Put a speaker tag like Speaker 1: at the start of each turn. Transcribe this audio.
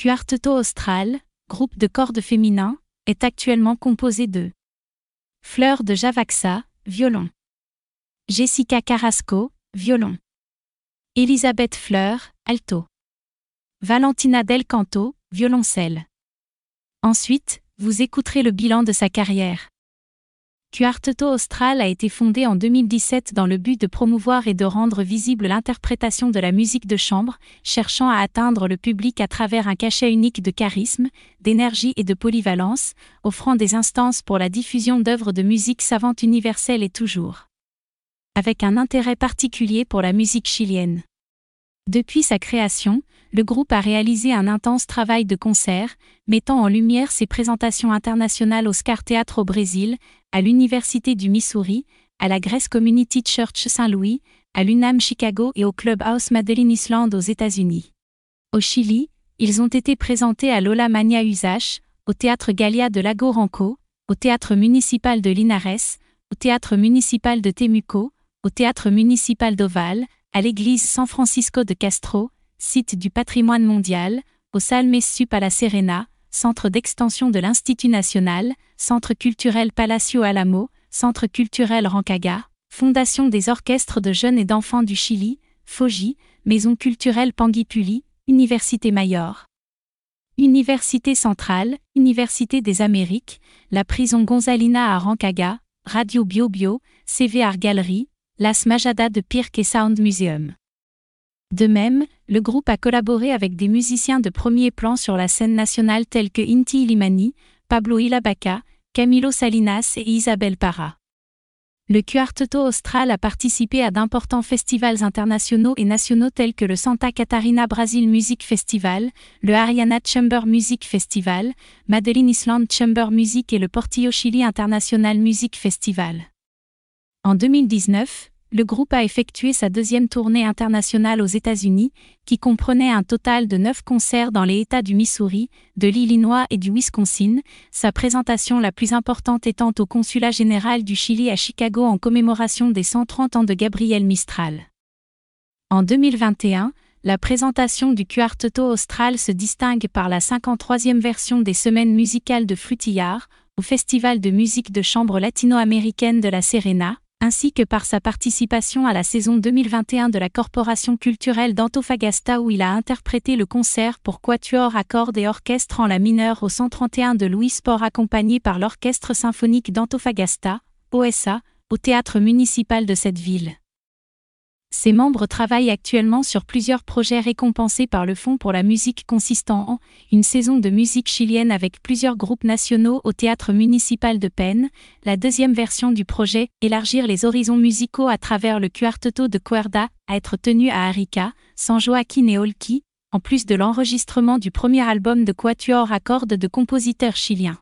Speaker 1: Cuarteto Austral, groupe de cordes féminin, est actuellement composé de Fleur de Javaxa, violon. Jessica Carrasco, violon. Elisabeth Fleur, alto. Valentina Del Canto, violoncelle. Ensuite, vous écouterez le bilan de sa carrière. Cuarteto Austral a été fondé en 2017 dans le but de promouvoir et de rendre visible l'interprétation de la musique de chambre, cherchant à atteindre le public à travers un cachet unique de charisme, d'énergie et de polyvalence, offrant des instances pour la diffusion d'œuvres de musique savante universelle et toujours. Avec un intérêt particulier pour la musique chilienne. Depuis sa création, le groupe a réalisé un intense travail de concert, mettant en lumière ses présentations internationales au Scar Theatre au Brésil, à l'Université du Missouri, à la Grace Community Church Saint-Louis, à l'UNAM Chicago et au Clubhouse Madeline Island aux États-Unis. Au Chili, ils ont été présentés à Lola Mania Usage, au Théâtre Galia de Lago Ranco, au Théâtre municipal de Linares, au Théâtre municipal de Temuco, au Théâtre municipal d'Oval, à l'église San Francisco de Castro, site du patrimoine mondial, au Salme Sup à la Serena, centre d'extension de l'Institut national, centre culturel Palacio Alamo, centre culturel Rancaga, fondation des orchestres de jeunes et d'enfants du Chili, FOGI, maison culturelle Panguipuli, Université Mayor. Université centrale, Université des Amériques, la prison Gonzalina à Rancaga, Radio Bio Bio, CV Art Gallery, Las Majada de Pirque et Sound Museum. De même, le groupe a collaboré avec des musiciens de premier plan sur la scène nationale tels que Inti Ilimani, Pablo Ilabaca, Camilo Salinas et Isabel Parra. Le Cuarteto Austral a participé à d'importants festivals internationaux et nationaux tels que le Santa Catarina Brasil Music Festival, le Ariana Chamber Music Festival, Madeline Island Chamber Music et le Portillo Chili International Music Festival. En 2019, le groupe a effectué sa deuxième tournée internationale aux États-Unis, qui comprenait un total de neuf concerts dans les États du Missouri, de l'Illinois et du Wisconsin, sa présentation la plus importante étant au Consulat général du Chili à Chicago en commémoration des 130 ans de Gabriel Mistral. En 2021, la présentation du Cuarteto Austral se distingue par la 53e version des Semaines musicales de Flutillard, au Festival de musique de chambre latino-américaine de la Serena, ainsi que par sa participation à la saison 2021 de la Corporation culturelle d'Antofagasta où il a interprété le concert pour quatuor à cordes et orchestre en la mineure au 131 de Louis Sport accompagné par l'Orchestre symphonique d'Antofagasta, OSA, au théâtre municipal de cette ville. Ses membres travaillent actuellement sur plusieurs projets récompensés par le Fonds pour la musique consistant en une saison de musique chilienne avec plusieurs groupes nationaux au théâtre municipal de Penn, la deuxième version du projet Élargir les horizons musicaux à travers le Cuarteto de Cuerda à être tenu à Arica, San Joaquin et Olki, en plus de l'enregistrement du premier album de quatuor à cordes de compositeurs chiliens.